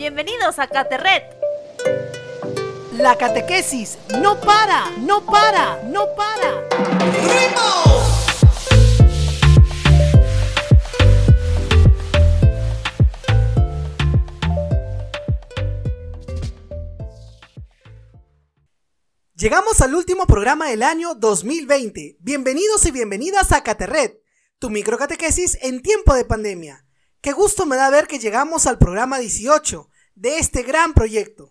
Bienvenidos a Caterret. La catequesis no para, no para, no para. Llegamos al último programa del año 2020. Bienvenidos y bienvenidas a Caterret, tu microcatequesis en tiempo de pandemia. Qué gusto me da ver que llegamos al programa 18 de este gran proyecto.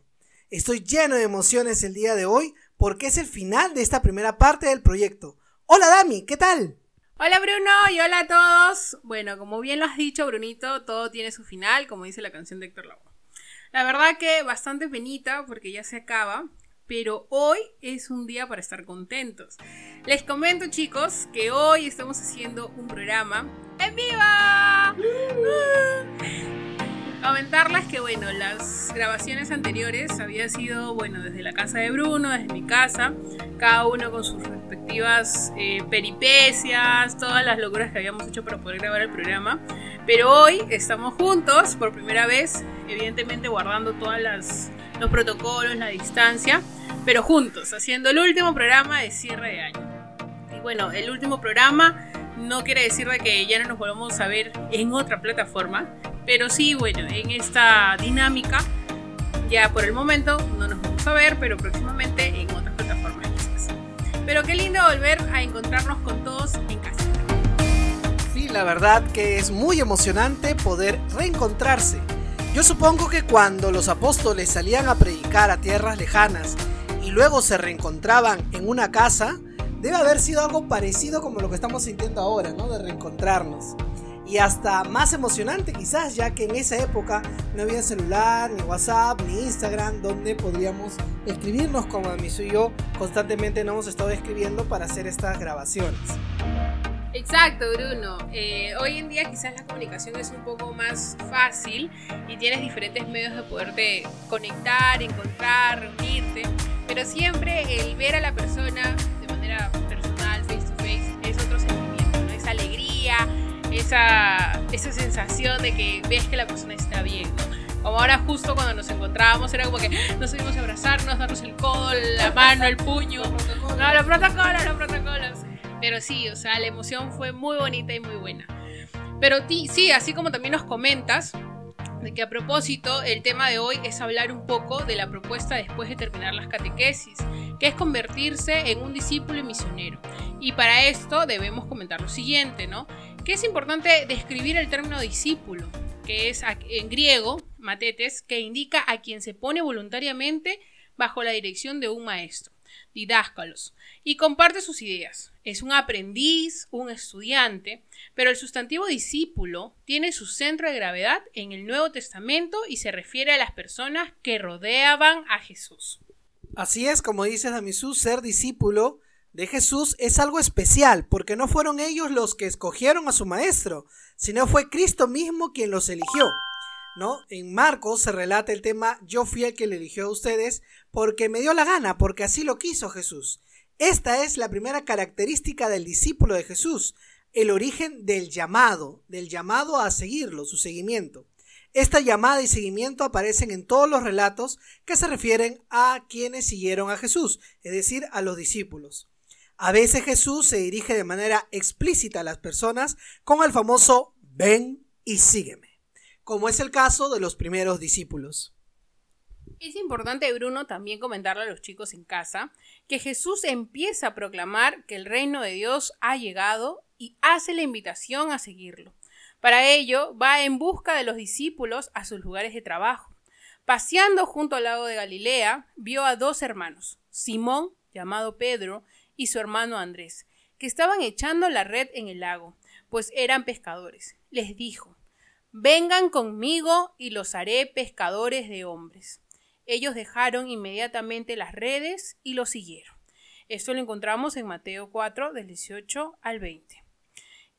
Estoy lleno de emociones el día de hoy porque es el final de esta primera parte del proyecto. Hola Dami, ¿qué tal? Hola Bruno y hola a todos. Bueno, como bien lo has dicho Brunito, todo tiene su final, como dice la canción de Héctor Lavoe. La verdad que bastante penita porque ya se acaba, pero hoy es un día para estar contentos. Les comento chicos que hoy estamos haciendo un programa en vivo. Comentarles que bueno, las grabaciones anteriores había sido bueno desde la casa de Bruno, desde mi casa, cada uno con sus respectivas eh, peripecias, todas las locuras que habíamos hecho para poder grabar el programa. Pero hoy estamos juntos por primera vez, evidentemente guardando todas las los protocolos, la distancia, pero juntos, haciendo el último programa de cierre de año. Y bueno, el último programa no quiere decir de que ya no nos volvamos a ver en otra plataforma, pero sí, bueno, en esta dinámica, ya por el momento no nos vamos a ver, pero próximamente en otras plataformas quizás. Pero qué lindo volver a encontrarnos con todos en casa. Sí, la verdad que es muy emocionante poder reencontrarse yo supongo que cuando los apóstoles salían a predicar a tierras lejanas y luego se reencontraban en una casa, debe haber sido algo parecido como lo que estamos sintiendo ahora, ¿no? De reencontrarnos. Y hasta más emocionante quizás, ya que en esa época no había celular, ni WhatsApp, ni Instagram, donde podríamos escribirnos como a mí y yo constantemente nos hemos estado escribiendo para hacer estas grabaciones. Exacto, Bruno. Eh, hoy en día quizás la comunicación es un poco más fácil y tienes diferentes medios de poderte conectar, encontrar, reunirte, pero siempre el ver a la persona de manera personal, esa, esa sensación de que ves que la persona está bien, ¿no? Como ahora justo cuando nos encontrábamos era como que nos subimos a abrazarnos, darnos el codo, la mano, el puño. No, los protocolos, los protocolos. Pero sí, o sea, la emoción fue muy bonita y muy buena. Pero sí, así como también nos comentas, de que a propósito, el tema de hoy es hablar un poco de la propuesta después de terminar las catequesis, que es convertirse en un discípulo y misionero. Y para esto debemos comentar lo siguiente, ¿no? Que es importante describir el término discípulo, que es en griego, matetes, que indica a quien se pone voluntariamente bajo la dirección de un maestro, didáscalos, y comparte sus ideas. Es un aprendiz, un estudiante, pero el sustantivo discípulo tiene su centro de gravedad en el Nuevo Testamento y se refiere a las personas que rodeaban a Jesús. Así es, como dice Damisú, ser discípulo de Jesús es algo especial, porque no fueron ellos los que escogieron a su maestro, sino fue Cristo mismo quien los eligió. ¿No? En Marcos se relata el tema yo fui el que le eligió a ustedes porque me dio la gana, porque así lo quiso Jesús. Esta es la primera característica del discípulo de Jesús, el origen del llamado, del llamado a seguirlo, su seguimiento. Esta llamada y seguimiento aparecen en todos los relatos que se refieren a quienes siguieron a Jesús, es decir, a los discípulos. A veces Jesús se dirige de manera explícita a las personas con el famoso ven y sígueme, como es el caso de los primeros discípulos. Es importante, Bruno, también comentarle a los chicos en casa que Jesús empieza a proclamar que el reino de Dios ha llegado y hace la invitación a seguirlo. Para ello, va en busca de los discípulos a sus lugares de trabajo. Paseando junto al lago de Galilea, vio a dos hermanos, Simón, llamado Pedro, y su hermano Andrés, que estaban echando la red en el lago, pues eran pescadores. Les dijo, Vengan conmigo y los haré pescadores de hombres. Ellos dejaron inmediatamente las redes y lo siguieron. Esto lo encontramos en Mateo 4, del 18 al 20.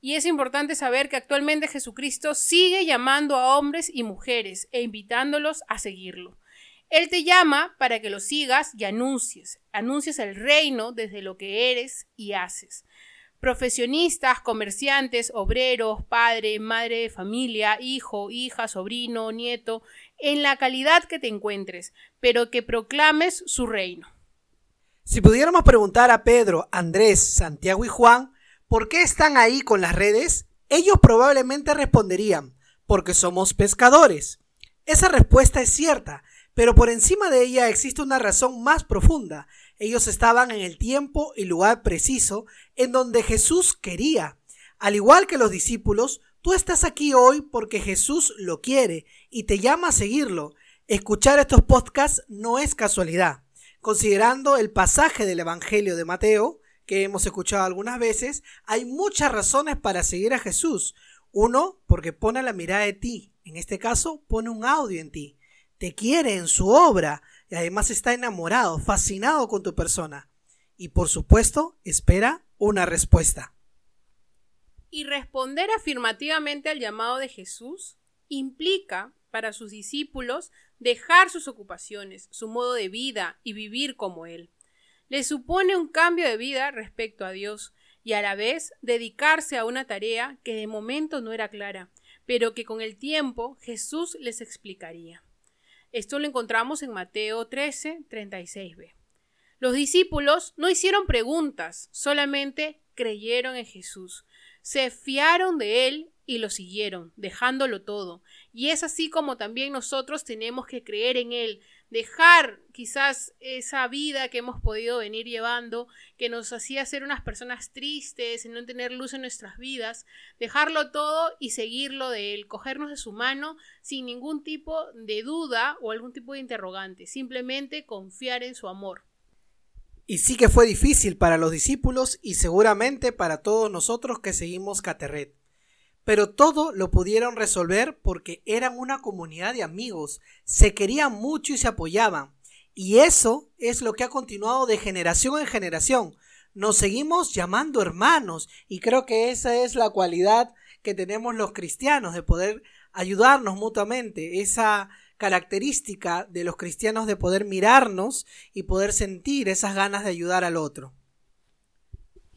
Y es importante saber que actualmente Jesucristo sigue llamando a hombres y mujeres e invitándolos a seguirlo. Él te llama para que lo sigas y anuncies. Anuncies el reino desde lo que eres y haces. Profesionistas, comerciantes, obreros, padre, madre de familia, hijo, hija, sobrino, nieto, en la calidad que te encuentres, pero que proclames su reino. Si pudiéramos preguntar a Pedro, Andrés, Santiago y Juan, ¿por qué están ahí con las redes? Ellos probablemente responderían, porque somos pescadores. Esa respuesta es cierta, pero por encima de ella existe una razón más profunda. Ellos estaban en el tiempo y lugar preciso en donde Jesús quería. Al igual que los discípulos, tú estás aquí hoy porque Jesús lo quiere y te llama a seguirlo. Escuchar estos podcasts no es casualidad. Considerando el pasaje del Evangelio de Mateo, que hemos escuchado algunas veces, hay muchas razones para seguir a Jesús. Uno, porque pone la mirada de ti. En este caso, pone un audio en ti. Te quiere en su obra y además está enamorado, fascinado con tu persona. Y por supuesto, espera una respuesta. Y responder afirmativamente al llamado de Jesús implica para sus discípulos dejar sus ocupaciones, su modo de vida y vivir como Él. Le supone un cambio de vida respecto a Dios y a la vez dedicarse a una tarea que de momento no era clara, pero que con el tiempo Jesús les explicaría. Esto lo encontramos en Mateo 13, 36b. Los discípulos no hicieron preguntas, solamente creyeron en Jesús, se fiaron de Él y lo siguieron, dejándolo todo. Y es así como también nosotros tenemos que creer en Él, dejar quizás esa vida que hemos podido venir llevando, que nos hacía ser unas personas tristes, no tener luz en nuestras vidas, dejarlo todo y seguirlo de Él, cogernos de su mano sin ningún tipo de duda o algún tipo de interrogante, simplemente confiar en su amor. Y sí que fue difícil para los discípulos y seguramente para todos nosotros que seguimos Caterret pero todo lo pudieron resolver porque eran una comunidad de amigos, se querían mucho y se apoyaban. Y eso es lo que ha continuado de generación en generación. Nos seguimos llamando hermanos y creo que esa es la cualidad que tenemos los cristianos de poder ayudarnos mutuamente, esa característica de los cristianos de poder mirarnos y poder sentir esas ganas de ayudar al otro.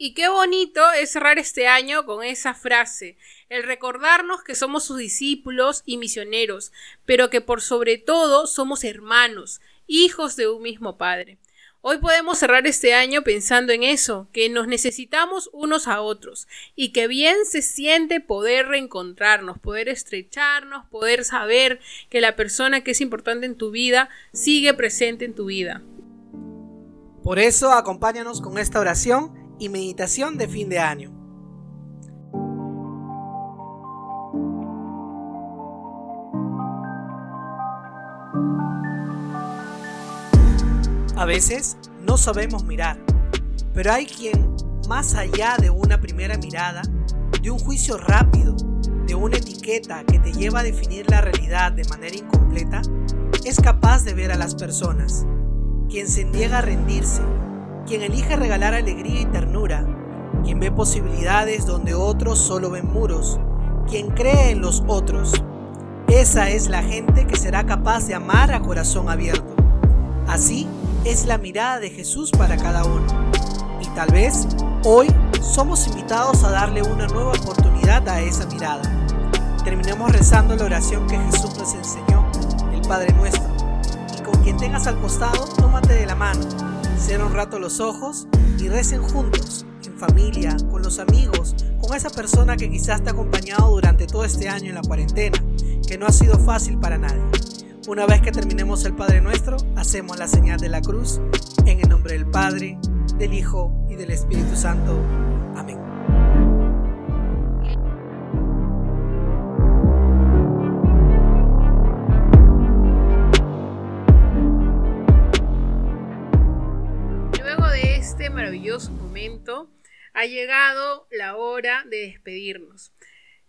Y qué bonito es cerrar este año con esa frase, el recordarnos que somos sus discípulos y misioneros, pero que por sobre todo somos hermanos, hijos de un mismo Padre. Hoy podemos cerrar este año pensando en eso, que nos necesitamos unos a otros y que bien se siente poder reencontrarnos, poder estrecharnos, poder saber que la persona que es importante en tu vida sigue presente en tu vida. Por eso acompáñanos con esta oración y meditación de fin de año. A veces no sabemos mirar, pero hay quien, más allá de una primera mirada, de un juicio rápido, de una etiqueta que te lleva a definir la realidad de manera incompleta, es capaz de ver a las personas. Quien se niega a rendirse quien elige regalar alegría y ternura, quien ve posibilidades donde otros solo ven muros, quien cree en los otros. Esa es la gente que será capaz de amar a corazón abierto. Así es la mirada de Jesús para cada uno. Y tal vez hoy somos invitados a darle una nueva oportunidad a esa mirada. Terminemos rezando la oración que Jesús nos enseñó, el Padre nuestro. Y con quien tengas al costado, tómate de la mano Cierra un rato los ojos y recen juntos, en familia, con los amigos, con esa persona que quizás te ha acompañado durante todo este año en la cuarentena, que no ha sido fácil para nadie. Una vez que terminemos el Padre Nuestro, hacemos la señal de la cruz en el nombre del Padre, del Hijo y del Espíritu Santo. Amén. Momento, ha llegado la hora de despedirnos.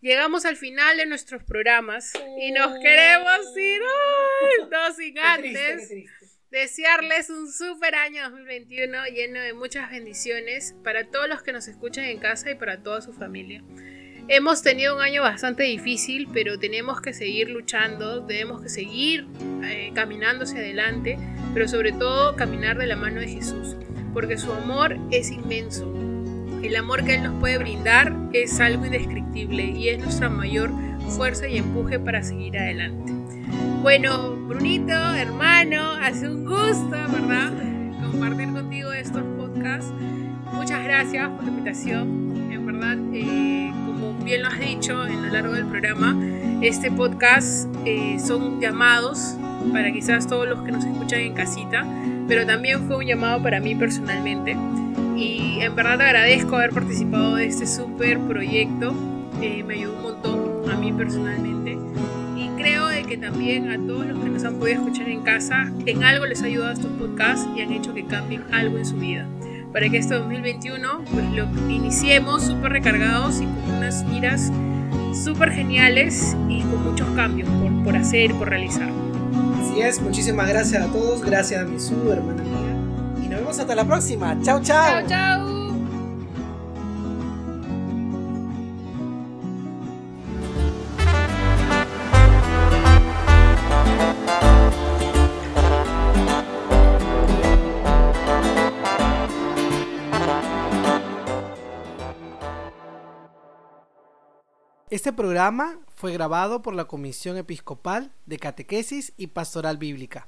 Llegamos al final de nuestros programas y nos queremos ir, no sin antes desearles un super año 2021 lleno de muchas bendiciones para todos los que nos escuchan en casa y para toda su familia. Hemos tenido un año bastante difícil, pero tenemos que seguir luchando, tenemos que seguir eh, caminando hacia adelante, pero sobre todo caminar de la mano de Jesús porque su amor es inmenso. El amor que Él nos puede brindar es algo indescriptible y es nuestra mayor fuerza y empuje para seguir adelante. Bueno, Brunito, hermano, hace un gusto, ¿verdad? Compartir contigo estos podcasts. Muchas gracias por la invitación. En verdad, eh, como bien lo has dicho en lo largo del programa, este podcast eh, son llamados para quizás todos los que nos escuchan en casita, pero también fue un llamado para mí personalmente. Y en verdad agradezco haber participado de este súper proyecto. Eh, me ayudó un montón a mí personalmente. Y creo de que también a todos los que nos han podido escuchar en casa, en algo les ha ayudado estos podcasts y han hecho que cambien algo en su vida. Para que este 2021 pues lo iniciemos súper recargados y con unas miras súper geniales y con muchos cambios por, por hacer por realizar. Así es, muchísimas gracias a todos, gracias a mi su hermana mía. Y nos vemos hasta la próxima. Chao, chao. Chao, chao. Este programa fue grabado por la Comisión Episcopal de Catequesis y Pastoral Bíblica.